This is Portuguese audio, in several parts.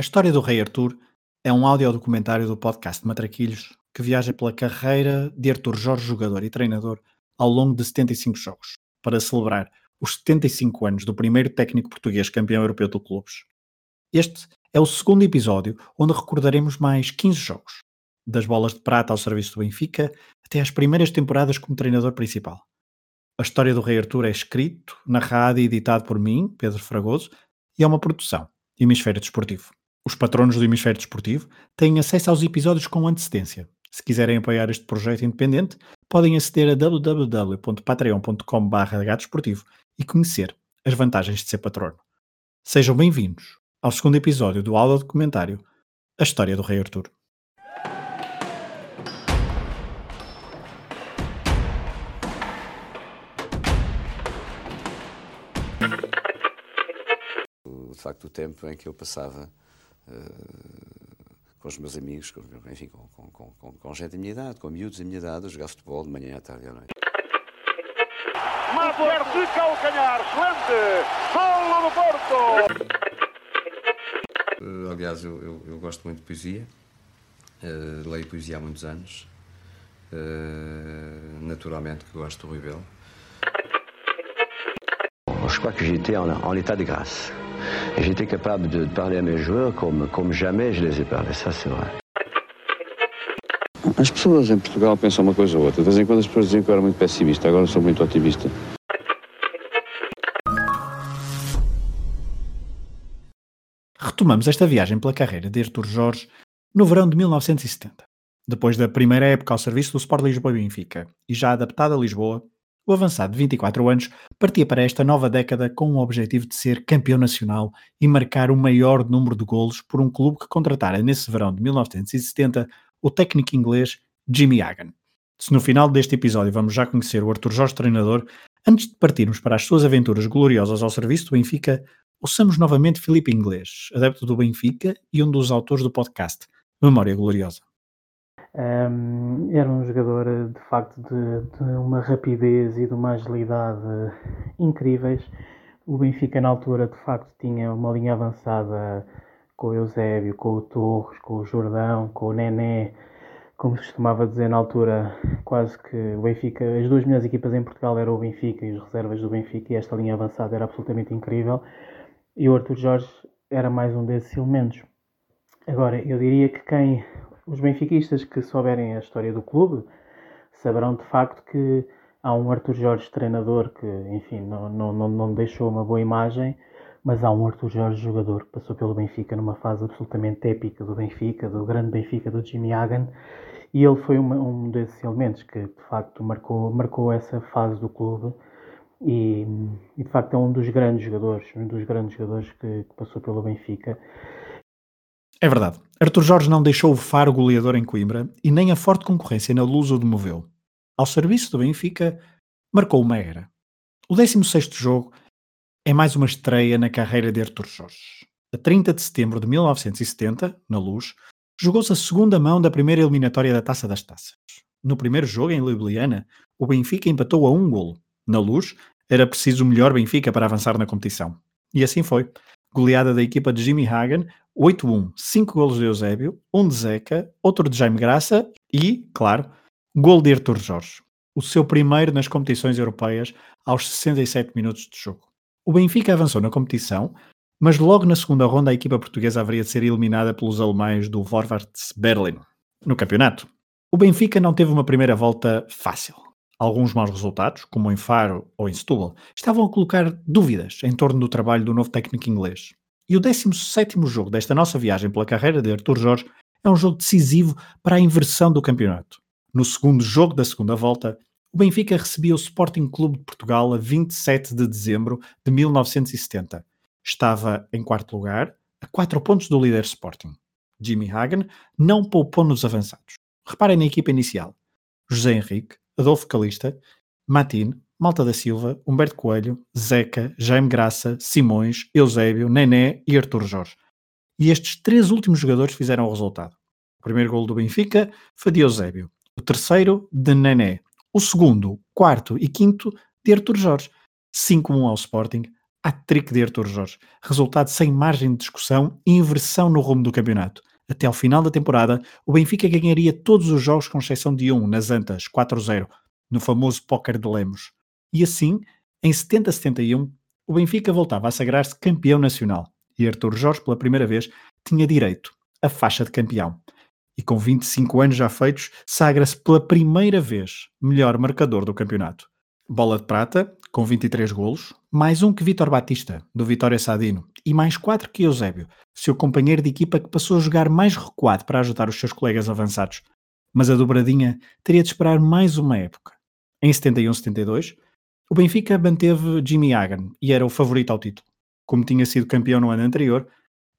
A história do Rei Arthur é um audiodocumentário do podcast Matraquilhos que viaja pela carreira de Arthur Jorge, jogador e treinador, ao longo de 75 jogos, para celebrar os 75 anos do primeiro técnico português campeão europeu de clubes. Este é o segundo episódio onde recordaremos mais 15 jogos, das bolas de prata ao serviço do Benfica até às primeiras temporadas como treinador principal. A história do Rei Arthur é escrito, narrado e editado por mim, Pedro Fragoso, e é uma produção Hemisfério Desportivo. Os patronos do Hemisfério Desportivo têm acesso aos episódios com antecedência. Se quiserem apoiar este projeto independente, podem aceder a www.patreon.com.br e conhecer as vantagens de ser patrono. Sejam bem-vindos ao segundo episódio do aula documentário A História do Rei Artur. De facto, o tempo em que eu passava com os meus amigos, com, enfim, com, com, com, com gente da minha idade, com miúdos da minha idade, a jogar futebol de manhã, à tarde e à noite. Mater de calcanhar, excelente! Golo do Porto! Uh, aliás, eu, eu, eu, gosto muito de poesia, uh, leio poesia há muitos anos, uh, naturalmente que gosto do Rui Belo. Je crois que j'étais en, en état de grâce. J'étais capable de parler à mes joueurs comme, comme jamais je les ai parlé, ça c'est vrai. As pessoas em Portugal pensam uma coisa ou outra. De vez em quando as pessoas diziam que eu era muito pessimista, agora sou muito otimista. Retomamos esta viagem pela carreira de Artur Jorge no verão de 1970. Depois da primeira época ao serviço do Sport Lisboa e Benfica e já adaptado a Lisboa, o avançado de 24 anos partia para esta nova década com o objetivo de ser campeão nacional e marcar o maior número de golos por um clube que contratara nesse verão de 1970 o técnico inglês Jimmy Hagan. Se no final deste episódio vamos já conhecer o Arthur Jorge treinador, antes de partirmos para as suas aventuras gloriosas ao serviço do Benfica, ouçamos novamente Felipe Inglês, adepto do Benfica e um dos autores do podcast Memória Gloriosa. Um, era um jogador de facto de, de, uma rapidez e de uma agilidade incríveis. O Benfica na altura de facto tinha uma linha avançada com o Eusébio, com o Torres, com o Jordão, com o Nené, como se costumava dizer na altura, quase que o Benfica, as duas melhores equipas em Portugal eram o Benfica e as reservas do Benfica, e esta linha avançada era absolutamente incrível. E o Arthur Jorge era mais um desses elementos. Agora, eu diria que quem os benfiquistas que souberem a história do clube saberão de facto que há um Arthur Jorge treinador que, enfim, não, não, não deixou uma boa imagem, mas há um Arthur Jorge jogador que passou pelo Benfica numa fase absolutamente épica do Benfica, do grande Benfica do Jimmy Hagan, e ele foi uma, um desses elementos que de facto marcou, marcou essa fase do clube e, e, de facto é um dos grandes jogadores, um dos grandes jogadores que, que passou pelo Benfica. É verdade. Arthur Jorge não deixou o faro goleador em Coimbra e nem a forte concorrência na Luz o demoveu. Ao serviço do Benfica, marcou uma era. O 16º jogo é mais uma estreia na carreira de Arthur Jorge. A 30 de setembro de 1970, na Luz, jogou-se a segunda mão da primeira eliminatória da Taça das Taças. No primeiro jogo, em Ljubljana, o Benfica empatou a um golo. Na Luz, era preciso o melhor Benfica para avançar na competição. E assim foi. Goleada da equipa de Jimmy Hagan 8-1, 5 golos de Eusébio, 1 de Zeca, outro de Jaime Graça e, claro, gol de Artur Jorge. O seu primeiro nas competições europeias aos 67 minutos de jogo. O Benfica avançou na competição, mas logo na segunda ronda a equipa portuguesa haveria de ser eliminada pelos alemães do Vorwärts Berlin. No campeonato, o Benfica não teve uma primeira volta fácil. Alguns maus resultados, como em Faro ou em Setúbal, estavam a colocar dúvidas em torno do trabalho do novo técnico inglês. E o 17 jogo desta nossa viagem pela carreira de Artur Jorge é um jogo decisivo para a inversão do campeonato. No segundo jogo da segunda volta, o Benfica recebia o Sporting Clube de Portugal a 27 de dezembro de 1970. Estava em quarto lugar, a quatro pontos do líder Sporting. Jimmy Hagen não poupou nos avançados. Reparem na equipa inicial. José Henrique, Adolfo Calista, Matin, Malta da Silva, Humberto Coelho, Zeca, Jaime Graça, Simões, Eusébio, Nené e Artur Jorge. E estes três últimos jogadores fizeram o resultado. O primeiro gol do Benfica foi de Eusébio. O terceiro, de Nené. O segundo, quarto e quinto, de Artur Jorge. 5-1 ao Sporting, Hat-trick de Artur Jorge, resultado sem margem de discussão e inversão no rumo do campeonato. Até ao final da temporada, o Benfica ganharia todos os jogos com exceção de um, nas Antas, 4-0, no famoso póquer de Lemos. E assim, em 70-71, o Benfica voltava a sagrar-se campeão nacional e Artur Jorge, pela primeira vez, tinha direito à faixa de campeão. E com 25 anos já feitos, sagra-se pela primeira vez melhor marcador do campeonato. Bola de prata, com 23 golos, mais um que Vitor Batista, do Vitória Sadino, e mais quatro que Eusébio, seu companheiro de equipa que passou a jogar mais recuado para ajudar os seus colegas avançados. Mas a dobradinha teria de esperar mais uma época. Em 71-72, o Benfica manteve Jimmy Hagan e era o favorito ao título. Como tinha sido campeão no ano anterior,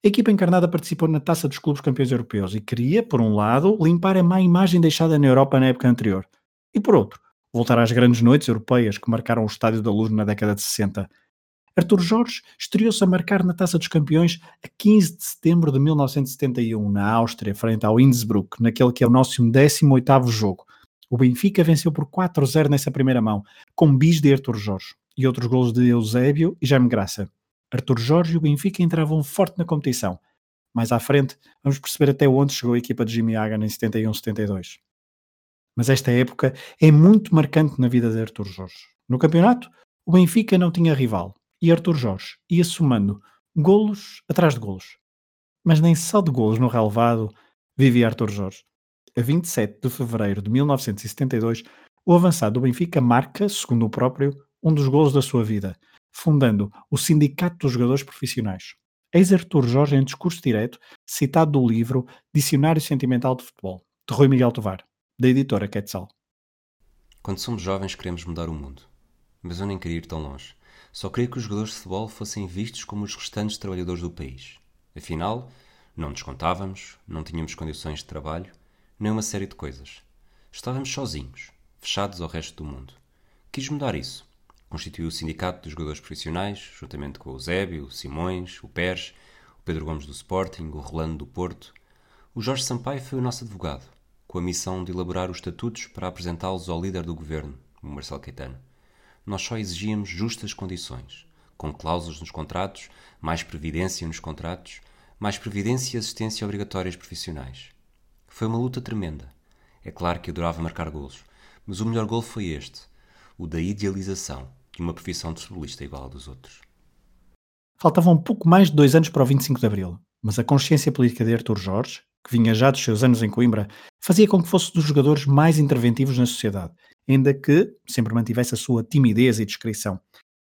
a equipa encarnada participou na Taça dos Clubes Campeões Europeus e queria, por um lado, limpar a má imagem deixada na Europa na época anterior, e por outro, voltar às grandes noites europeias que marcaram o Estádio da Luz na década de 60. Artur Jorge estreou-se a marcar na Taça dos Campeões a 15 de setembro de 1971, na Áustria, frente ao Innsbruck, naquele que é o nosso 18º jogo. O Benfica venceu por 4-0 nessa primeira mão, com bis de Artur Jorge e outros golos de Eusébio e Jaime Graça. Artur Jorge e o Benfica entravam forte na competição. Mais à frente, vamos perceber até onde chegou a equipa de Jimmy Hagan em 71-72. Mas esta época é muito marcante na vida de Artur Jorge. No campeonato, o Benfica não tinha rival e Artur Jorge ia somando golos atrás de golos. Mas nem só de golos no relevado vivia Artur Jorge. A 27 de fevereiro de 1972, o avançado do Benfica marca, segundo o próprio, um dos golos da sua vida, fundando o Sindicato dos Jogadores Profissionais. Eis Artur Jorge em discurso direto, citado do livro Dicionário Sentimental de Futebol, de Rui Miguel Tovar, da editora Quetzal. Quando somos jovens queremos mudar o mundo. Mas eu nem queria ir tão longe. Só queria que os jogadores de futebol fossem vistos como os restantes trabalhadores do país. Afinal, não descontávamos, não tínhamos condições de trabalho, nem uma série de coisas. Estávamos sozinhos, fechados ao resto do mundo. Quis mudar isso. Constituiu o Sindicato dos Jogadores Profissionais, juntamente com o Zébio, o Simões, o Pérez, o Pedro Gomes do Sporting, o Rolando do Porto. O Jorge Sampaio foi o nosso advogado, com a missão de elaborar os estatutos para apresentá-los ao líder do governo, o Marcelo Caetano. Nós só exigíamos justas condições, com cláusulas nos contratos, mais previdência nos contratos, mais previdência e assistência obrigatórias profissionais. Foi uma luta tremenda. É claro que adorava marcar golos, mas o melhor gol foi este, o da idealização de uma profissão de futebolista igual à dos outros. Faltavam pouco mais de dois anos para o 25 de Abril, mas a consciência política de Artur Jorge, que vinha já dos seus anos em Coimbra, fazia com que fosse dos jogadores mais interventivos na sociedade, ainda que sempre mantivesse a sua timidez e discrição.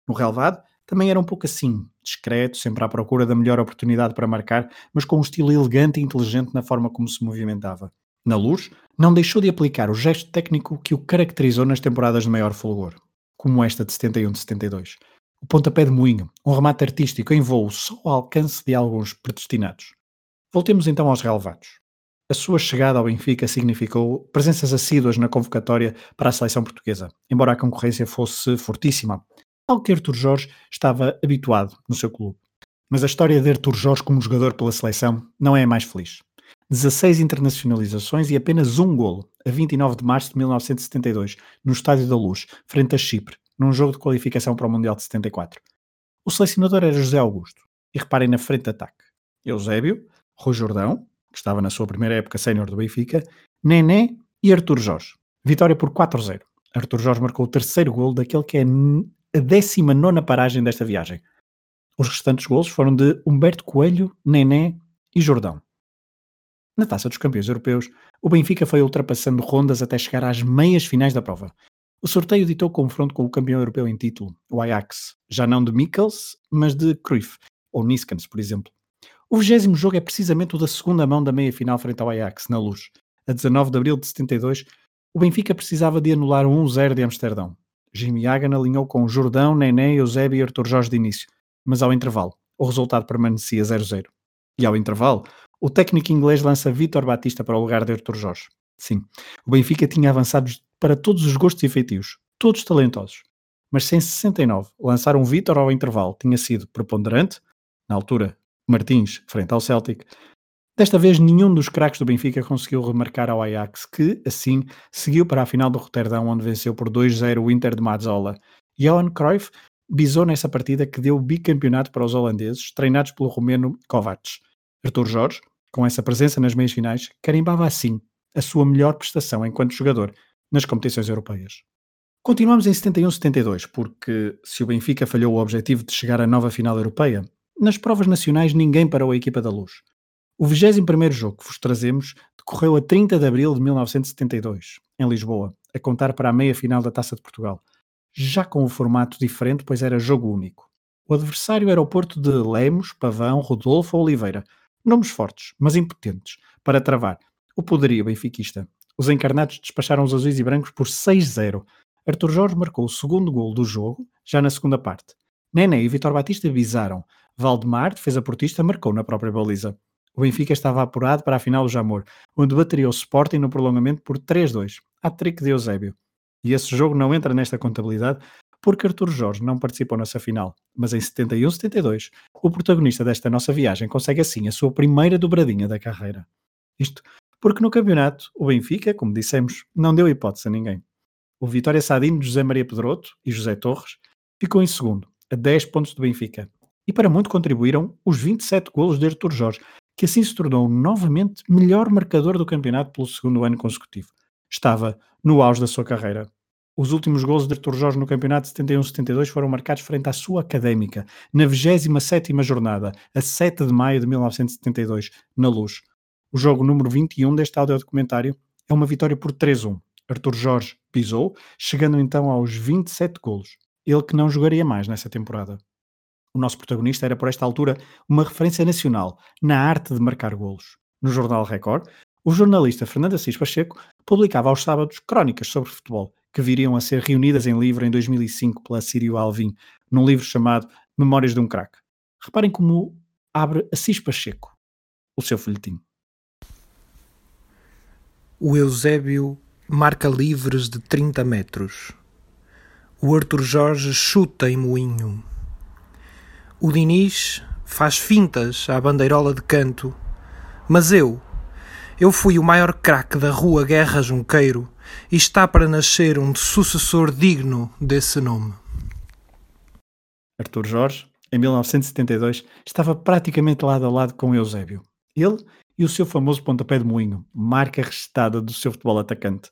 No relevado, também era um pouco assim, discreto, sempre à procura da melhor oportunidade para marcar, mas com um estilo elegante e inteligente na forma como se movimentava. Na luz, não deixou de aplicar o gesto técnico que o caracterizou nas temporadas de maior fulgor, como esta de 71 de 72. O pontapé de moinho, um remate artístico em voo só ao alcance de alguns predestinados. Voltemos então aos relevados. A sua chegada ao Benfica significou presenças assíduas na convocatória para a seleção portuguesa, embora a concorrência fosse fortíssima, algo que Artur Jorge estava habituado no seu clube. Mas a história de Artur Jorge como jogador pela seleção não é a mais feliz. 16 internacionalizações e apenas um golo, a 29 de março de 1972, no Estádio da Luz, frente a Chipre, num jogo de qualificação para o Mundial de 74. O selecionador era José Augusto, e reparem na frente de ataque. Eusébio, Rui Jordão, que estava na sua primeira época sénior do Benfica, Nené e Artur Jorge. Vitória por 4-0. Artur Jorge marcou o terceiro golo daquele que é a 19 paragem desta viagem. Os restantes golos foram de Humberto Coelho, Nené e Jordão. Na Taça dos Campeões Europeus, o Benfica foi ultrapassando rondas até chegar às meias finais da prova. O sorteio ditou confronto com o campeão europeu em título, o Ajax, já não de Mikkels, mas de Cruyff, ou Niskans, por exemplo. O vigésimo jogo é precisamente o da segunda mão da meia-final frente ao Ajax, na luz. A 19 de abril de 72, o Benfica precisava de anular o 1-0 de Amsterdão. Jimmy Hagan alinhou com Jordão, Nené, Eusébio e Artur Jorge de início, mas ao intervalo, o resultado permanecia 0-0. E ao intervalo, o técnico inglês lança Vítor Batista para o lugar de Artur Jorge. Sim, o Benfica tinha avançados para todos os gostos e feitios, todos talentosos. Mas sem 69, lançar um Vítor ao intervalo tinha sido preponderante, na altura Martins frente ao Celtic. Desta vez nenhum dos craques do Benfica conseguiu remarcar ao Ajax, que, assim, seguiu para a final do Roterdão, onde venceu por 2-0 o Inter de Mazzola. Johan Cruyff bisou nessa partida que deu o bicampeonato para os holandeses, treinados pelo romeno Kovacs. Artur Jorge, com essa presença nas meias finais, carimbava assim a sua melhor prestação enquanto jogador nas competições europeias. Continuamos em 71-72, porque se o Benfica falhou o objetivo de chegar à nova final europeia, nas provas nacionais ninguém parou a equipa da luz. O 21 jogo que vos trazemos decorreu a 30 de abril de 1972, em Lisboa, a contar para a meia-final da Taça de Portugal, já com o formato diferente, pois era jogo único. O adversário era o Porto de Lemos, Pavão, Rodolfo Oliveira, nomes fortes, mas impotentes, para travar o poderio benfiquista. Os encarnados despacharam os azuis e brancos por 6-0. Arthur Jorge marcou o segundo gol do jogo, já na segunda parte. Nené e Vitor Batista visaram. Valdemar, defesa portista, marcou na própria baliza. O Benfica estava apurado para a final do Jamor, onde bateria o Sporting no prolongamento por 3-2. A trick de Eusébio. E esse jogo não entra nesta contabilidade porque Artur Jorge não participou nessa final. Mas em 71-72, o protagonista desta nossa viagem consegue assim a sua primeira dobradinha da carreira. Isto porque no campeonato o Benfica, como dissemos, não deu hipótese a ninguém. O Vitória Sadino, José Maria Pedroto e José Torres ficou em segundo, a 10 pontos do Benfica. E para muito contribuíram os 27 golos de Artur Jorge, que assim se tornou novamente melhor marcador do campeonato pelo segundo ano consecutivo. Estava no auge da sua carreira. Os últimos gols de Artur Jorge no campeonato 71-72 foram marcados frente à sua académica, na 27ª jornada, a 7 de maio de 1972, na Luz. O jogo número 21 deste audiodocumentário é uma vitória por 3-1. Artur Jorge pisou, chegando então aos 27 golos. Ele que não jogaria mais nessa temporada. O nosso protagonista era, por esta altura, uma referência nacional na arte de marcar golos. No jornal Record, o jornalista Fernando Assis Pacheco publicava aos sábados crónicas sobre futebol que viriam a ser reunidas em livro em 2005 pela Sírio Alvim, num livro chamado Memórias de um Crack. Reparem como abre Assis Pacheco, o seu folhetim. O Eusébio marca livres de 30 metros. O Arthur Jorge chuta em moinho. O Diniz faz fintas à bandeirola de canto. Mas eu, eu fui o maior craque da rua Guerra Junqueiro e está para nascer um sucessor digno desse nome. Artur Jorge, em 1972, estava praticamente lado a lado com Eusébio. Ele e o seu famoso pontapé de moinho, marca restada do seu futebol atacante.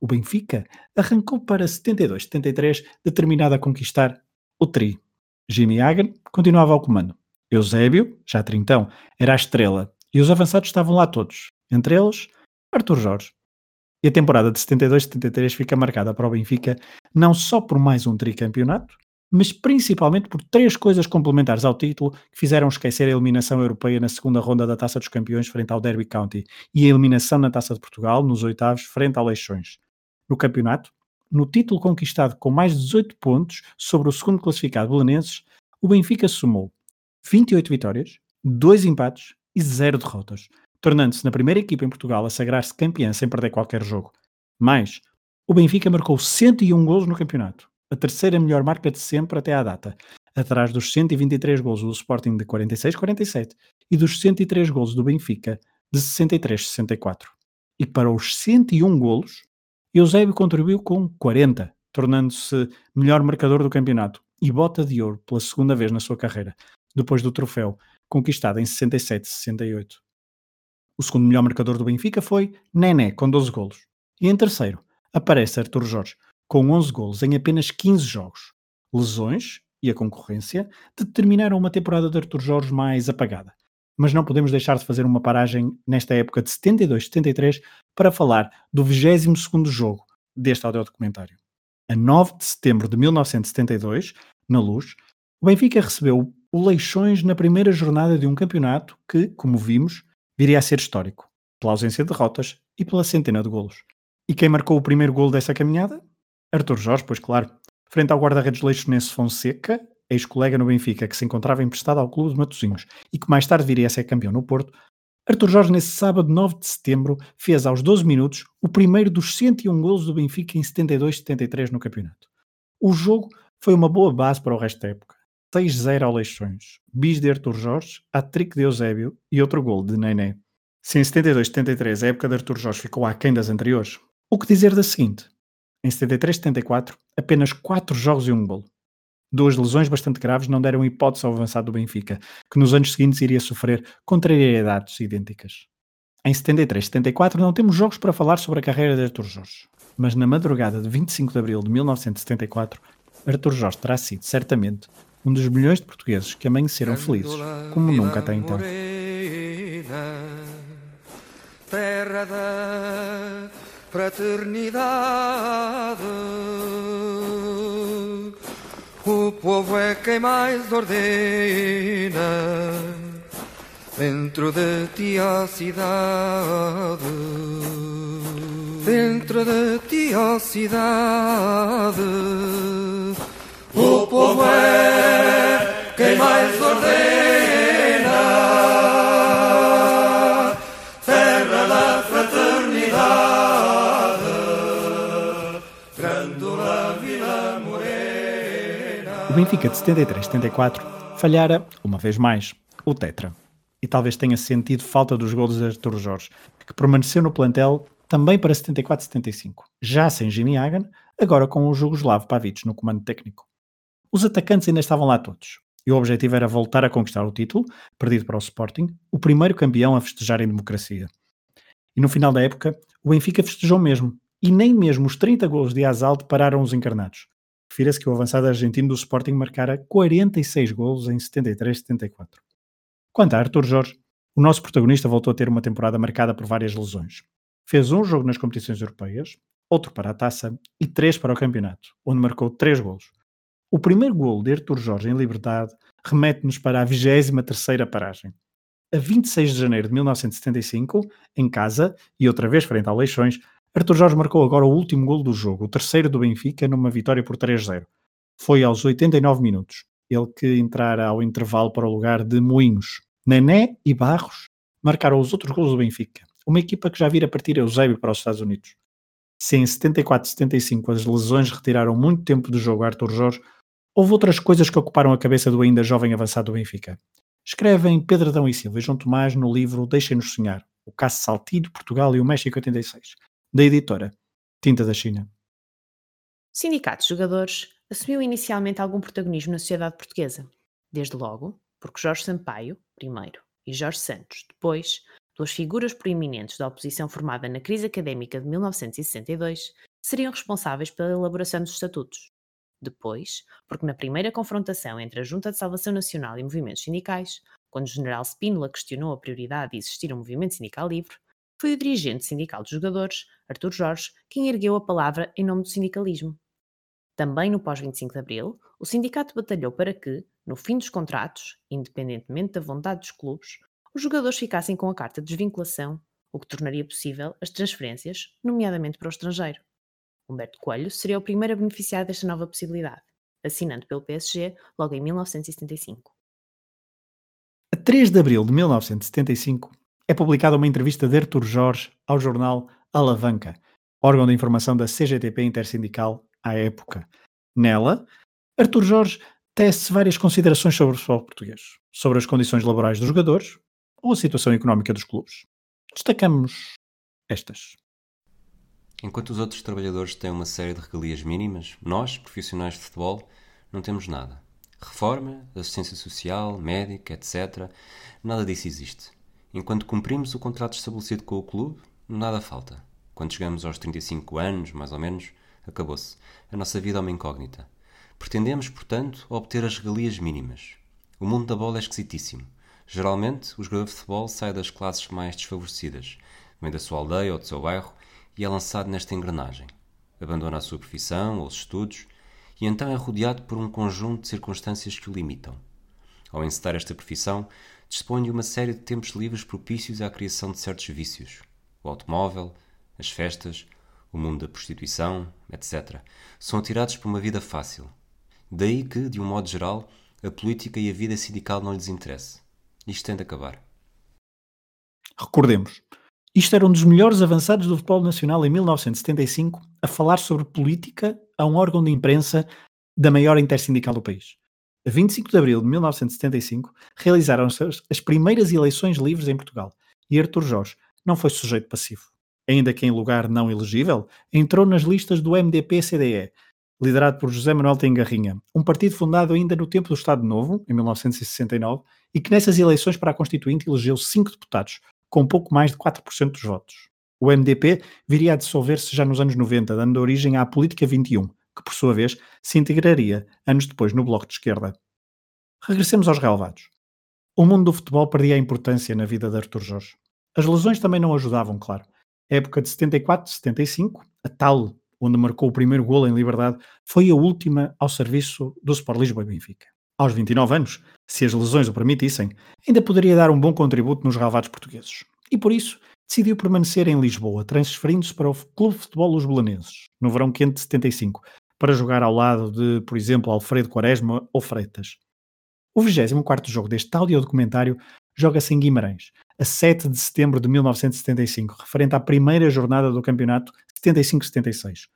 O Benfica arrancou para 72-73, determinado a conquistar o tri. Jimmy Hagen continuava ao comando. Eusébio, já trintão, era a estrela e os avançados estavam lá todos, entre eles Artur Jorge. E a temporada de 72-73 fica marcada para o Benfica não só por mais um tricampeonato, mas principalmente por três coisas complementares ao título que fizeram esquecer a eliminação europeia na segunda ronda da Taça dos Campeões frente ao Derby County e a eliminação na Taça de Portugal nos oitavos frente ao Leixões. No campeonato, no título conquistado com mais de 18 pontos sobre o segundo classificado Belenenses, o Benfica somou 28 vitórias, 2 empates e 0 derrotas, tornando-se na primeira equipa em Portugal a sagrar-se campeã sem perder qualquer jogo. Mais, o Benfica marcou 101 golos no campeonato, a terceira melhor marca de sempre até à data, atrás dos 123 golos do Sporting de 46-47 e dos 103 golos do Benfica de 63-64. E para os 101 golos, Eusébio contribuiu com 40, tornando-se melhor marcador do campeonato e bota de ouro pela segunda vez na sua carreira, depois do troféu conquistado em 67-68. O segundo melhor marcador do Benfica foi Nené, com 12 golos. E em terceiro, aparece Artur Jorge, com 11 golos em apenas 15 jogos. Lesões e a concorrência determinaram uma temporada de Artur Jorge mais apagada. Mas não podemos deixar de fazer uma paragem nesta época de 72-73 para falar do 22º jogo deste audiodocumentário. A 9 de setembro de 1972, na Luz, o Benfica recebeu o Leixões na primeira jornada de um campeonato que, como vimos, viria a ser histórico, pela ausência de derrotas e pela centena de golos. E quem marcou o primeiro golo dessa caminhada? Arthur Jorge, pois claro. Frente ao guarda-redes leixonense Fonseca, ex-colega no Benfica que se encontrava emprestado ao clube de Matosinhos e que mais tarde viria a ser campeão no Porto, Arthur Jorge, nesse sábado 9 de setembro, fez aos 12 minutos o primeiro dos 101 golos do Benfica em 72-73 no campeonato. O jogo foi uma boa base para o resto da época. 6-0 ao Leixões, bis de Artur Jorge, hat-trick de Eusébio e outro gol de Nené. Se em 72-73 a época de Artur Jorge ficou aquém das anteriores, o que dizer da seguinte? Em 73-74, apenas 4 jogos e um golo. Duas lesões bastante graves não deram hipótese ao avançado do Benfica, que nos anos seguintes iria sofrer contrariedades idênticas. Em 73-74 não temos jogos para falar sobre a carreira de Artur Jorge, mas na madrugada de 25 de abril de 1974, Artur Jorge terá sido, certamente, um dos milhões de portugueses que amanheceram felizes como nunca até então. Terra da fraternidade, o povo é quem mais ordena. Dentro de ti a cidade, dentro de ti a cidade, o povo é quem mais ordena. Terra da fraternidade, Vila Morena. O Benfica de 73-74 falhara, uma vez mais, o Tetra. E talvez tenha sentido falta dos golos de Artur Jorge, que permaneceu no plantel também para 74-75, já sem Jimmy Hagan, agora com o Jugoslavo Pavic no comando técnico. Os atacantes ainda estavam lá todos, e o objetivo era voltar a conquistar o título, perdido para o Sporting, o primeiro campeão a festejar em democracia. E no final da época, o Benfica festejou mesmo, e nem mesmo os 30 gols de Azalde pararam os encarnados. Refira-se que o avançado argentino do Sporting marcara 46 gols em 73-74. Quanto a Arthur Jorge, o nosso protagonista voltou a ter uma temporada marcada por várias lesões. Fez um jogo nas competições europeias, outro para a taça e três para o campeonato, onde marcou três golos. O primeiro gol de Artur Jorge em liberdade remete-nos para a 23ª paragem. A 26 de janeiro de 1975, em casa e outra vez frente ao Leixões, Artur Jorge marcou agora o último gol do jogo, o terceiro do Benfica, numa vitória por 3-0. Foi aos 89 minutos, ele que entrara ao intervalo para o lugar de Moinhos. Nené e Barros marcaram os outros gols do Benfica, uma equipa que já vira partir Eusébio para os Estados Unidos. Se em 74-75 as lesões retiraram muito tempo do jogo a Artur Jorge, houve outras coisas que ocuparam a cabeça do ainda jovem avançado do Benfica. Escrevem Pedro Adão e Silva e João Tomás no livro Deixem-nos Sonhar, o Caso Saltilho, Portugal e o México 86, da editora Tinta da China. Sindicatos de jogadores assumiu inicialmente algum protagonismo na sociedade portuguesa. Desde logo, porque Jorge Sampaio, primeiro, e Jorge Santos, depois, duas figuras proeminentes da oposição formada na crise académica de 1962, seriam responsáveis pela elaboração dos estatutos. Depois, porque na primeira confrontação entre a Junta de Salvação Nacional e movimentos sindicais, quando o general Spínola questionou a prioridade de existir um movimento sindical livre, foi o dirigente sindical dos jogadores, Artur Jorge, quem ergueu a palavra em nome do sindicalismo. Também no pós-25 de Abril, o sindicato batalhou para que, no fim dos contratos, independentemente da vontade dos clubes, os jogadores ficassem com a carta de desvinculação, o que tornaria possível as transferências, nomeadamente para o estrangeiro. Humberto Coelho seria o primeiro a beneficiar desta nova possibilidade, assinando pelo PSG logo em 1975. A 3 de abril de 1975 é publicada uma entrevista de Artur Jorge ao jornal Alavanca, órgão de informação da CGTP Intersindical à época. Nela, Artur Jorge tece várias considerações sobre o futebol português, sobre as condições laborais dos jogadores ou a situação económica dos clubes. Destacamos estas. Enquanto os outros trabalhadores têm uma série de regalias mínimas, nós, profissionais de futebol, não temos nada. Reforma, assistência social, médica, etc. Nada disso existe. Enquanto cumprimos o contrato estabelecido com o clube, nada falta. Quando chegamos aos 35 anos, mais ou menos, acabou-se. A nossa vida é uma incógnita. Pretendemos, portanto, obter as regalias mínimas. O mundo da bola é esquisitíssimo. Geralmente, o jogador de futebol sai das classes mais desfavorecidas, vem da sua aldeia ou do seu bairro e é lançado nesta engrenagem. Abandona a sua profissão ou os estudos e então é rodeado por um conjunto de circunstâncias que o limitam. Ao encetar esta profissão, dispõe de uma série de tempos livres propícios à criação de certos vícios: o automóvel, as festas, o mundo da prostituição, etc., são atirados por uma vida fácil. Daí que, de um modo geral, a política e a vida sindical não lhes interesse. Isto tem de acabar. Recordemos, isto era um dos melhores avançados do futebol nacional em 1975 a falar sobre política a um órgão de imprensa da maior intersindical do país. A 25 de abril de 1975 realizaram-se as primeiras eleições livres em Portugal e Artur Jorge não foi sujeito passivo ainda que em lugar não elegível, entrou nas listas do MDP-CDE, liderado por José Manuel Tengarrinha, um partido fundado ainda no tempo do Estado Novo, em 1969, e que nessas eleições para a Constituinte elegeu cinco deputados, com pouco mais de 4% dos votos. O MDP viria a dissolver-se já nos anos 90, dando origem à Política 21, que por sua vez se integraria anos depois no Bloco de Esquerda. Regressemos aos relevados. O mundo do futebol perdia a importância na vida de Artur Jorge. As lesões também não ajudavam, claro. A época de 74-75, a tal onde marcou o primeiro golo em liberdade, foi a última ao serviço do Sport Lisboa e Benfica. Aos 29 anos, se as lesões o permitissem, ainda poderia dar um bom contributo nos relevados portugueses. E por isso, decidiu permanecer em Lisboa, transferindo-se para o Clube de Futebol Los Belenenses, no verão quente de 75, para jogar ao lado de, por exemplo, Alfredo Quaresma ou Freitas. O 24º jogo deste audiodocumentário joga-se em Guimarães, a 7 de setembro de 1975, referente à primeira jornada do campeonato 75-76.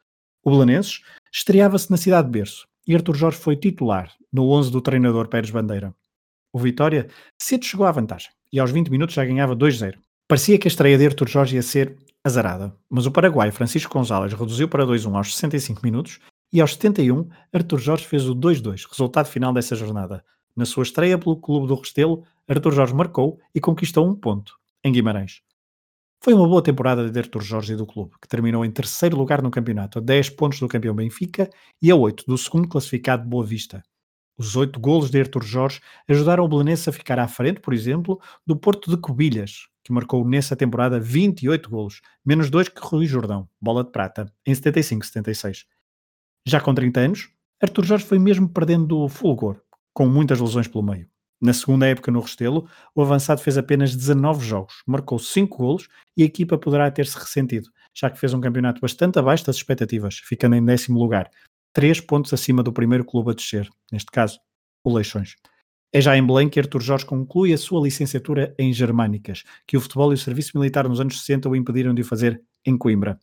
O Belenenses estreava-se na cidade de berço e Artur Jorge foi titular no 11 do treinador Pérez Bandeira. O Vitória cedo chegou à vantagem e aos 20 minutos já ganhava 2-0. Parecia que a estreia de Artur Jorge ia ser azarada, mas o paraguai Francisco Gonzalez reduziu para 2-1 aos 65 minutos e aos 71 Artur Jorge fez o 2-2, resultado final dessa jornada. Na sua estreia pelo Clube do Restelo, Artur Jorge marcou e conquistou um ponto, em Guimarães. Foi uma boa temporada de Artur Jorge e do clube, que terminou em terceiro lugar no campeonato, a 10 pontos do campeão Benfica e a 8 do segundo classificado Boa Vista. Os oito golos de Artur Jorge ajudaram o Belenense a ficar à frente, por exemplo, do Porto de Cobilhas, que marcou nessa temporada 28 golos, menos dois que Rui Jordão, bola de prata, em 75-76. Já com 30 anos, Artur Jorge foi mesmo perdendo o fulgor, com muitas lesões pelo meio. Na segunda época no Restelo, o avançado fez apenas 19 jogos, marcou 5 golos e a equipa poderá ter-se ressentido, já que fez um campeonato bastante abaixo das expectativas, ficando em décimo lugar, 3 pontos acima do primeiro clube a descer, neste caso, o Leixões. É já em Belém que Artur Jorge conclui a sua licenciatura em Germânicas, que o futebol e o serviço militar nos anos 60 o impediram de o fazer em Coimbra.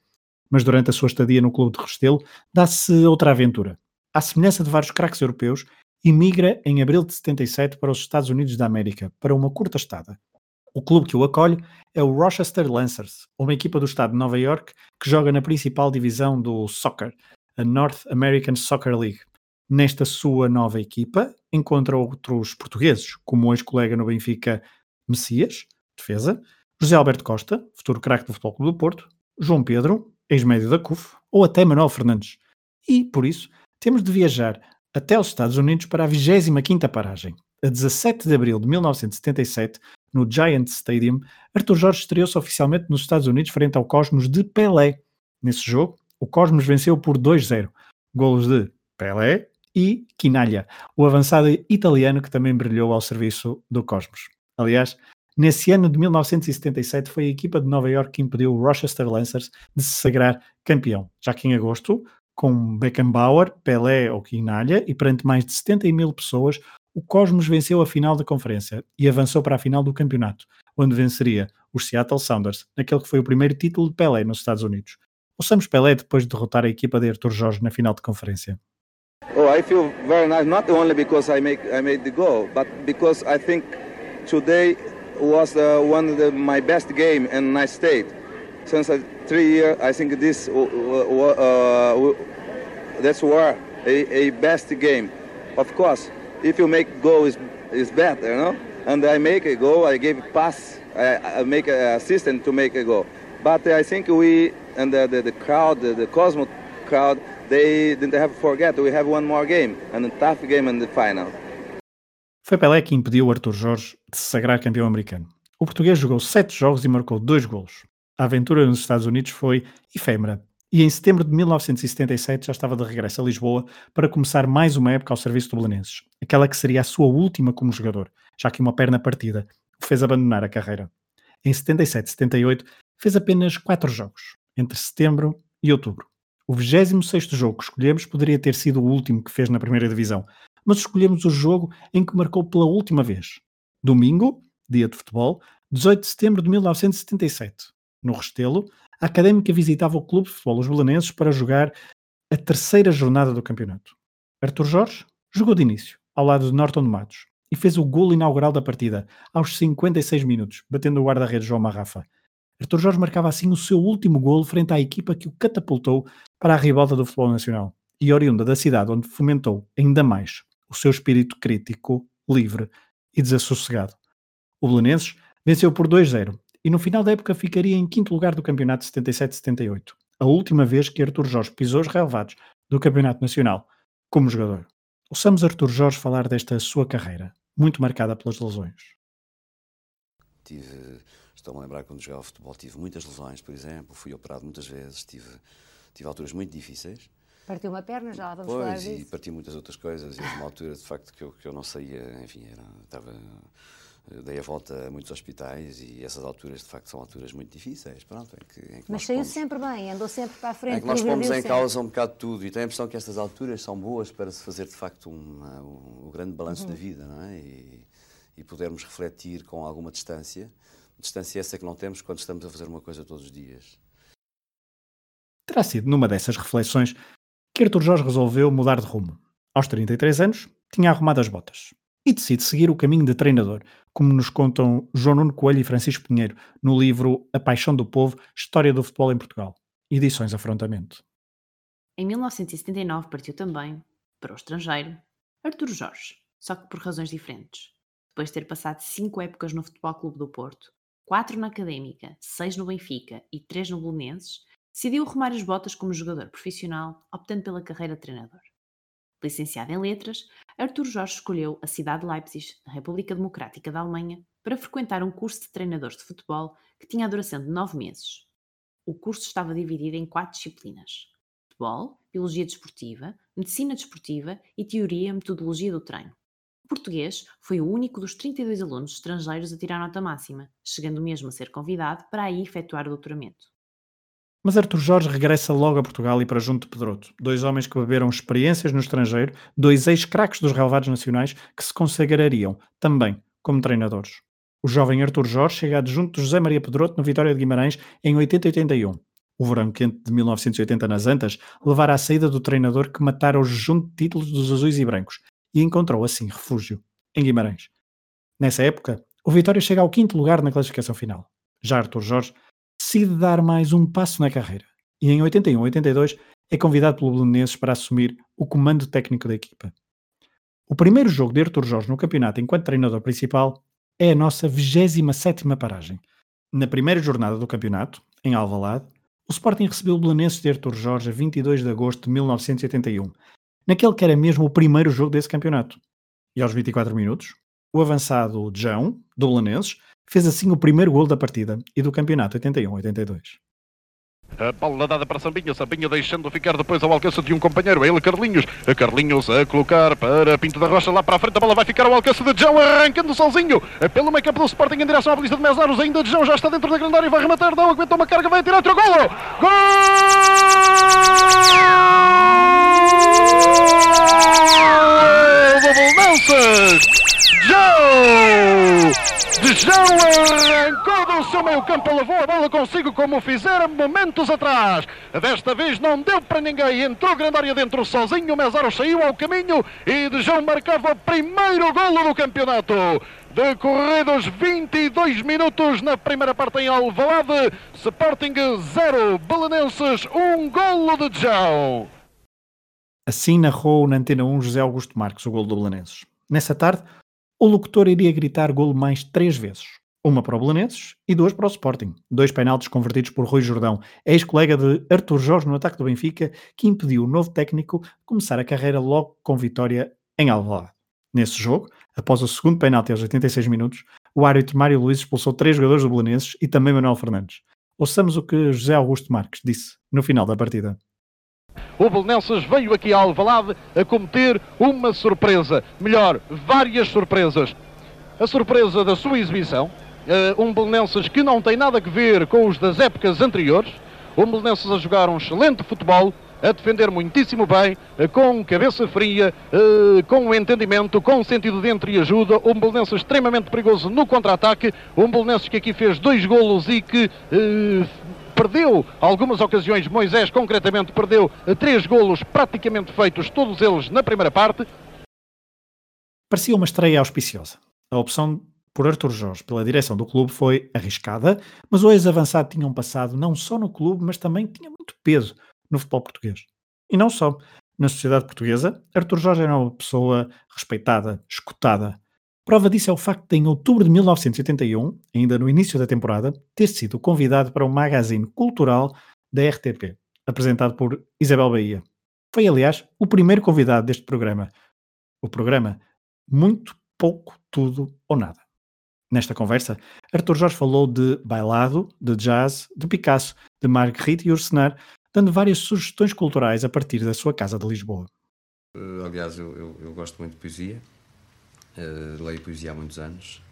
Mas durante a sua estadia no clube de Restelo, dá-se outra aventura. À semelhança de vários craques europeus, emigra em abril de 77 para os Estados Unidos da América, para uma curta estada. O clube que o acolhe é o Rochester Lancers, uma equipa do estado de Nova York que joga na principal divisão do soccer, a North American Soccer League. Nesta sua nova equipa, encontra outros portugueses, como o ex-colega no Benfica Messias, defesa, José Alberto Costa, futuro craque do Futebol Clube do Porto, João Pedro, ex-médio da CUF, ou até Manuel Fernandes. E, por isso, temos de viajar até os Estados Unidos para a 25ª paragem. A 17 de abril de 1977, no Giant Stadium, Arthur Jorge estreou-se oficialmente nos Estados Unidos frente ao Cosmos de Pelé. Nesse jogo, o Cosmos venceu por 2-0. Golos de Pelé e Quinalha, o avançado italiano que também brilhou ao serviço do Cosmos. Aliás, nesse ano de 1977 foi a equipa de Nova York que impediu o Rochester Lancers de se sagrar campeão, já que em agosto com Beckenbauer, Pelé ou Quinalha e perante mais de 70 mil pessoas, o Cosmos venceu a final da conferência e avançou para a final do campeonato, onde venceria os Seattle Sounders, naquele que foi o primeiro título de Pelé nos Estados Unidos. Ouçamos Pelé depois de derrotar a equipa de Arthur Jorge na final de conferência. Oh, I feel very nice, not only because I make I made the goal, but because I think today was uh, one of the, my best game in my state. Since uh, three years, I think this uh, uh, that's where a, a best game. Of course, if you make goal is is better, you know. And I make a goal. I give pass. I, I make an assistant to make a goal. But I think we and the, the, the crowd, the, the Cosmo crowd, they didn't have to forget we have one more game and a tough game in the final. Foi Pelé que impediu Arthur Jorge de se sagrar campeão americano. O português jogou sete jogos e marcou dois golos. A aventura nos Estados Unidos foi efêmera e em setembro de 1977 já estava de regresso a Lisboa para começar mais uma época ao serviço do Belenenses, aquela que seria a sua última como jogador, já que uma perna partida o fez abandonar a carreira. Em 77 78 fez apenas quatro jogos, entre setembro e outubro. O 26º jogo que escolhemos poderia ter sido o último que fez na primeira divisão, mas escolhemos o jogo em que marcou pela última vez. Domingo, dia de futebol, 18 de setembro de 1977 no Restelo, a Académica visitava o Clube de Futebol Os Belenenses para jogar a terceira jornada do campeonato. Arthur Jorge jogou de início, ao lado de Norton de Matos, e fez o golo inaugural da partida, aos 56 minutos, batendo o guarda-redes João Marrafa. Arthur Jorge marcava assim o seu último golo frente à equipa que o catapultou para a ribalta do futebol nacional e oriunda da cidade onde fomentou ainda mais o seu espírito crítico, livre e desassossegado. O Belenenses venceu por 2-0 e no final da época ficaria em quinto lugar do campeonato 77-78, a última vez que Artur Jorge pisou os relevados do campeonato nacional como jogador. Ouçamos Artur Jorge falar desta sua carreira, muito marcada pelas lesões. Tive, estou-me a lembrar quando jogava futebol, tive muitas lesões, por exemplo, fui operado muitas vezes, tive, tive alturas muito difíceis. Partiu uma perna, já vamos pois, falar disso. e parti muitas outras coisas, e uma altura, de facto, que eu, que eu não saía, enfim, era, estava, dei a volta a muitos hospitais e essas alturas, de facto, são alturas muito difíceis, pronto, em que, em que Mas saiu pomos- sempre bem, andou sempre para a frente. em que nós pomos em sempre. causa um bocado tudo e tenho a impressão que estas alturas são boas para se fazer de facto uma, um, o grande balanço Uhum. da vida, não é? E, e podermos refletir com alguma distância, distância essa que não temos quando estamos a fazer uma coisa todos os dias. Terá sido numa dessas reflexões que Artur Jorge resolveu mudar de rumo. Aos 33 anos, tinha arrumado as botas e decide seguir o caminho de treinador, como nos contam João Nuno Coelho e Francisco Pinheiro no livro A Paixão do Povo, História do Futebol em Portugal, edições Afrontamento. Em 1979 partiu também, para o estrangeiro, Artur Jorge, só que por razões diferentes. Depois de ter passado cinco épocas no Futebol Clube do Porto, quatro na Académica, seis no Benfica e três no Belenenses, decidiu arrumar as botas como jogador profissional, optando pela carreira de treinador. Licenciado em Letras, Artur Jorge escolheu a cidade de Leipzig, na República Democrática da Alemanha, para frequentar um curso de treinadores de futebol que tinha a duração de nove meses. O curso estava dividido em quatro disciplinas: futebol, biologia desportiva, medicina desportiva e teoria e metodologia do treino. O português foi o único dos 32 alunos estrangeiros a tirar nota máxima, chegando mesmo a ser convidado para aí efetuar o doutoramento. Mas Artur Jorge regressa logo a Portugal e para junto de Pedroto, dois homens que beberam experiências no estrangeiro, dois ex-craques dos relevados nacionais que se consagrariam também como treinadores. O jovem Artur Jorge chega adjunto de José Maria Pedroto no Vitória de Guimarães em 80-81. O verão quente de 1980 nas Antas levara à saída do treinador que matara o jejum de títulos dos azuis e brancos e encontrou assim refúgio em Guimarães. Nessa época, o Vitória chega ao quinto lugar na classificação final. Já Artur Jorge decide dar mais um passo na carreira e em 81-82 é convidado pelo Belenenses para assumir o comando técnico da equipa. O primeiro jogo de Artur Jorge no campeonato enquanto treinador principal é a nossa 27ª paragem. Na primeira jornada do campeonato, em Alvalade, o Sporting recebeu o Belenenses de Artur Jorge a 22 de agosto de 1981, naquele que era mesmo o primeiro jogo desse campeonato. E aos 24 minutos, o avançado João, do Belenenses, fez assim o primeiro gol da partida e do campeonato 81-82. A bola dada para Sambinha, Sambinha deixando ficar depois ao alcance de um companheiro, ele Carlinhos, Carlinhos a colocar para Pinto da Rocha lá para a frente, a bola vai ficar ao alcance de João, arrancando sozinho, pelo meio campo do Sporting em direção à baliza de Mesaros, ainda João já está dentro da grande área e vai rematar, não aguentou uma carga, vai tirar outro golo! Gol do Belenenses! Joe! De João arrancou do seu meio campo, levou a bola consigo como fizera momentos atrás. Desta vez não deu para ninguém, entrou grande área dentro sozinho, Mesaro saiu ao caminho e De João marcava o primeiro golo do campeonato. Decorridos 22 minutos na primeira parte em Alvalade, Sporting 0, Belenenses 1 golo de João. Assim narrou na Antena 1 José Augusto Marques o golo do Belenenses. Nessa tarde, o locutor iria gritar golo mais três vezes. Uma para o Belenenses e duas para o Sporting. Dois penaltis convertidos por Rui Jordão, ex-colega de Artur Jorge no ataque do Benfica, que impediu o novo técnico começar a carreira logo com vitória em Alvalade. Nesse jogo, após o segundo penalti aos 86 minutos, o árbitro Mário Luiz expulsou três jogadores do Belenenses e também Manuel Fernandes. Ouçamos o que José Augusto Marques disse no final da partida. O Belenenses veio aqui a Alvalade a cometer uma surpresa. Melhor, várias surpresas. A surpresa da sua exibição. Uh, um Belenenses que não tem nada a ver com os das épocas anteriores. Um Belenenses a jogar um excelente futebol, a defender muitíssimo bem, uh, com cabeça fria, uh, com entendimento, com sentido de entre e ajuda. Um Belenenses extremamente perigoso no contra-ataque. Um Belenenses que aqui fez dois golos e que perdeu algumas ocasiões, Moisés concretamente perdeu três golos praticamente feitos, todos eles na primeira parte. Parecia uma estreia auspiciosa. A opção por Artur Jorge pela direção do clube foi arriscada, mas o ex-avançado tinha um passado não só no clube, mas também tinha muito peso no futebol português. E não só. na sociedade portuguesa, Artur Jorge era uma pessoa respeitada, escutada. Prova disso é o facto de, em outubro de 1981, ainda no início da temporada, ter sido convidado para um magazine cultural da RTP, apresentado por Isabel Bahia. Foi, aliás, o primeiro convidado deste programa. O programa Muito, Pouco, Tudo ou Nada. Nesta conversa, Arthur Jorge falou de bailado, de jazz, de Picasso, de Marguerite Yourcenar, dando várias sugestões culturais a partir da sua casa de Lisboa. Uh, aliás, eu, eu, eu, gosto muito de poesia, uh, leio poesia há muitos anos,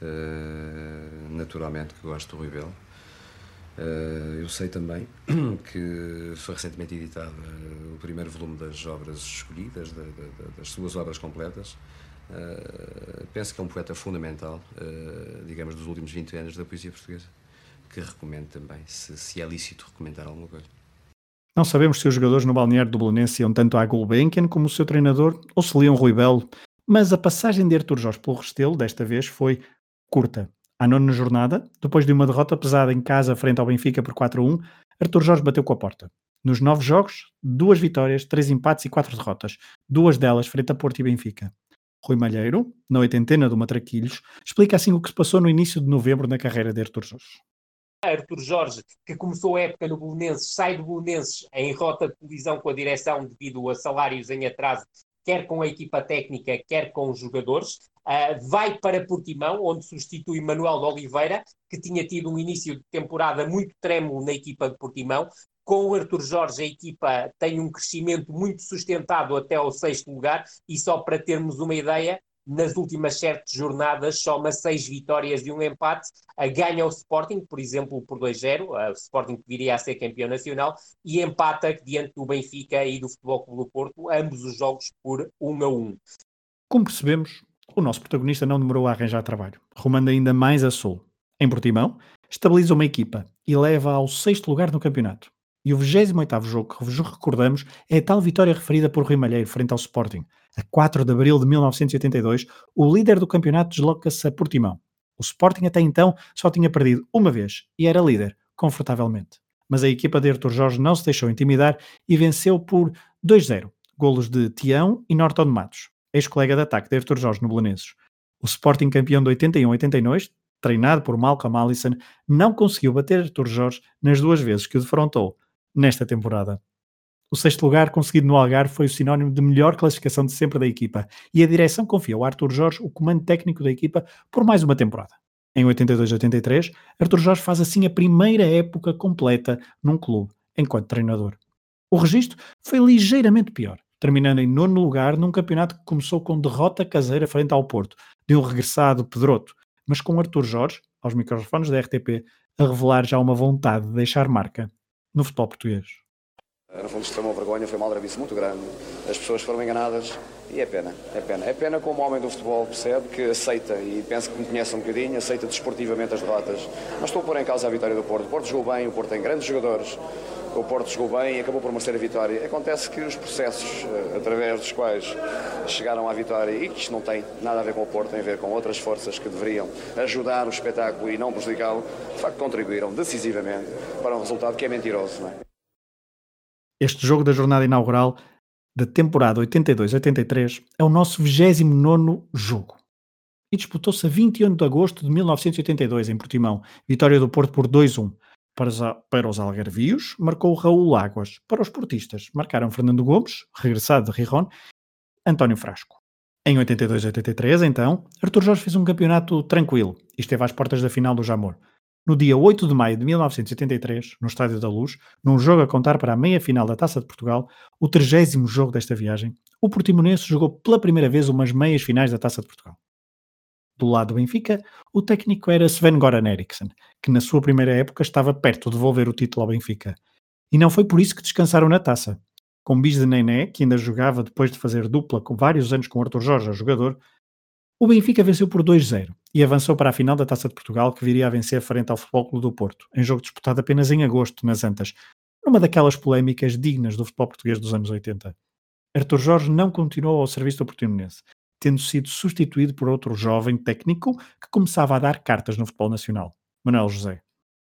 uh, naturalmente que gosto do Rui Belo. eu sei também que foi recentemente editado o primeiro volume das obras escolhidas, da, da, das suas obras completas. penso que é um poeta fundamental, digamos, dos últimos 20 anos da poesia portuguesa que recomendo também, se, se é lícito recomendar alguma coisa. Não sabemos se os jogadores no balneário do Belenense iam tanto à Gulbenkian como o seu treinador, ou se liam Rui Belo, mas a passagem de Artur Jorge pelo Restelo desta vez foi curta. À nona jornada, depois de uma derrota pesada em casa frente ao Benfica por 4-1, Artur Jorge bateu com a porta. Nos nove jogos, duas vitórias, três empates e quatro derrotas, duas delas frente a Porto e Benfica. Rui Malheiro, na oitentena do Matraquilhos, explica assim o que se passou no início de novembro na carreira de Artur Jorge. Arthur Jorge, que começou a época no Bolonenses, sai do Bolonenses em rota de colisão com a direção devido a salários em atraso, quer com a equipa técnica, quer com os jogadores. Uh, vai para Portimão, onde substitui Manuel de Oliveira, que tinha tido um início de temporada muito trêmulo na equipa de Portimão. Com o Arthur Jorge, a equipa tem um crescimento muito sustentado até ao sexto lugar, e só para termos uma ideia, nas últimas sete jornadas soma seis vitórias e um empate, ganha o Sporting, por exemplo, por 2-0, o Sporting que viria a ser campeão nacional, e empata diante do Benfica e do Futebol Clube do Porto, ambos os jogos por 1 a 1. Como percebemos, o nosso protagonista não demorou a arranjar trabalho, rumando ainda mais a sul. Em Portimão, estabiliza uma equipa e leva ao sexto lugar no campeonato. E o 28º jogo que vos recordamos é a tal vitória referida por Rui Malheiro frente ao Sporting. A 4 de abril de 1982, o líder do campeonato desloca-se a Portimão. O Sporting até então só tinha perdido uma vez e era líder, confortavelmente. Mas a equipa de Artur Jorge não se deixou intimidar e venceu por 2-0, golos de Tião e Norton Matos, ex-colega de ataque de Artur Jorge no Belenenses. O Sporting campeão de 81-82, treinado por Malcolm Allison, não conseguiu bater Artur Jorge nas duas vezes que o defrontou, nesta temporada. O sexto lugar conseguido no Algarve foi o sinónimo de melhor classificação de sempre da equipa e a direção confia ao Arthur Jorge o comando técnico da equipa por mais uma temporada. Em 82-83, Arthur Jorge faz assim a primeira época completa num clube, enquanto treinador. O registro foi ligeiramente pior, terminando em nono lugar num campeonato que começou com derrota caseira frente ao Porto, de um regressado Pedroto, mas com Arthur Jorge, aos microfones da RTP, a revelar já uma vontade de deixar marca no futebol português. No fundo, isto foi uma vergonha, foi uma aldrabice muito grande. As pessoas foram enganadas e é pena, é pena. É pena como o homem do futebol percebe que aceita, e penso que me conhece um bocadinho, aceita desportivamente as derrotas. Mas estou a pôr em causa a vitória do Porto. O Porto jogou bem, o Porto tem grandes jogadores, o Porto jogou bem e acabou por merecer a vitória. Acontece que os processos eh, através dos quais chegaram à vitória, e que isto não tem nada a ver com o Porto, tem a ver com outras forças que deveriam ajudar o espetáculo e não prejudicá-lo, de facto contribuíram decisivamente para um resultado que é mentiroso. Não é? Este jogo da jornada inaugural da temporada 82-83 é o nosso 29 jogo. E disputou-se a 21 de agosto de 1982 em Portimão. Vitória do Porto por 2-1. Para para os algarvios, marcou Raul Águas. Para os portistas, marcaram Fernando Gomes, regressado de Rijon, António Frasco. Em 82-83, então, Artur Jorge fez um campeonato tranquilo e esteve às portas da final do Jamor. No dia 8 de maio de 1983, no Estádio da Luz, num jogo a contar para a meia-final da Taça de Portugal, o trigésimo jogo desta viagem, o Portimonense jogou pela primeira vez umas meias finais da Taça de Portugal. Do lado do Benfica, o técnico era Sven Goran Eriksson, que na sua primeira época estava perto de devolver o título ao Benfica. E não foi por isso que descansaram na taça. Com bis de Nené, que ainda jogava depois de fazer dupla com vários anos com Arthur Jorge, jogador, o Benfica venceu por 2-0 e avançou para a final da Taça de Portugal, que viria a vencer frente ao Futebol Clube do Porto, em jogo disputado apenas em agosto, nas Antas, numa daquelas polémicas dignas do futebol português dos anos 80. Arthur Jorge não continuou ao serviço do Portimonense, tendo sido substituído por outro jovem técnico que começava a dar cartas no futebol nacional, Manuel José.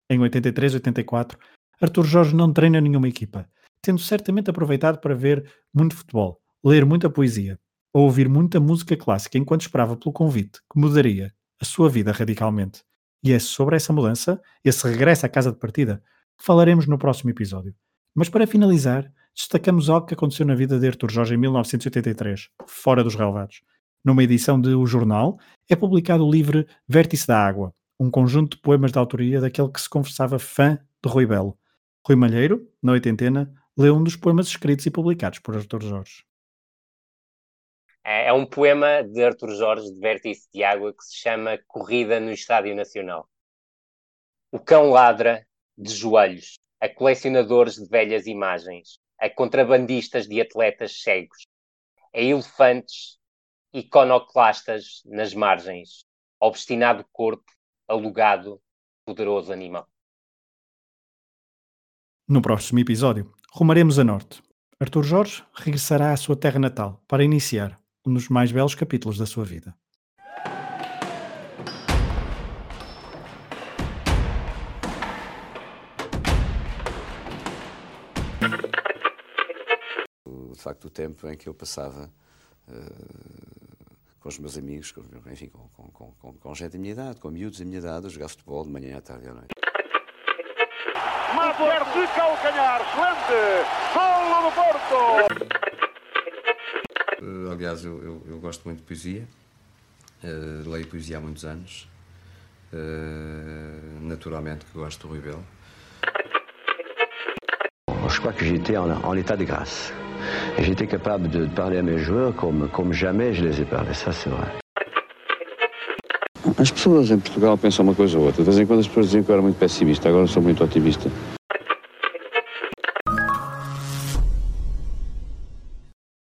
Em 83-84, Arthur Jorge não treina nenhuma equipa, tendo certamente aproveitado para ver muito futebol, ler muita poesia ou ouvir muita música clássica enquanto esperava pelo convite que mudaria a sua vida radicalmente. E é sobre essa mudança, esse regresso à casa de partida, que falaremos no próximo episódio. Mas para finalizar, destacamos algo que aconteceu na vida de Arthur Jorge em 1983, fora dos relevados. Numa edição de O Jornal, é publicado o livro Vértice da Água, um conjunto de poemas de autoria daquele que se confessava fã de Rui Belo. Rui Malheiro, na oitentena, leu um dos poemas escritos e publicados por Arthur Jorge. É, é um poema de Arthur Jorge, de Vértice de Água, que se chama Corrida no Estádio Nacional. O cão ladra de joelhos a colecionadores de velhas imagens, a contrabandistas de atletas cegos, a elefantes iconoclastas nas margens, obstinado corpo, alugado, poderoso animal. No próximo episódio, rumaremos a norte. Arthur Jorge regressará à sua terra natal para iniciar um dos mais belos capítulos da sua vida. De facto, o tempo em que eu passava uh, com os meus amigos, com, enfim, com, com, com, com gente da minha idade, com miúdos da minha idade, a jogar futebol de manhã à tarde e à noite. Mater de calcanhar, excelente! Golo do Porto! Uh, aliás, eu, eu, eu, gosto muito de poesia, uh, leio poesia há muitos anos, uh, naturalmente que gosto do Rui Belo. Je crois que j'étais en, en état de grâce. J'étais capable de parler à mes joueurs comme, comme jamais je les ai parlé, ça c'est vrai. As pessoas em Portugal pensam uma coisa ou outra. De vez em quando as pessoas diziam que eu era muito pessimista, agora sou muito otimista.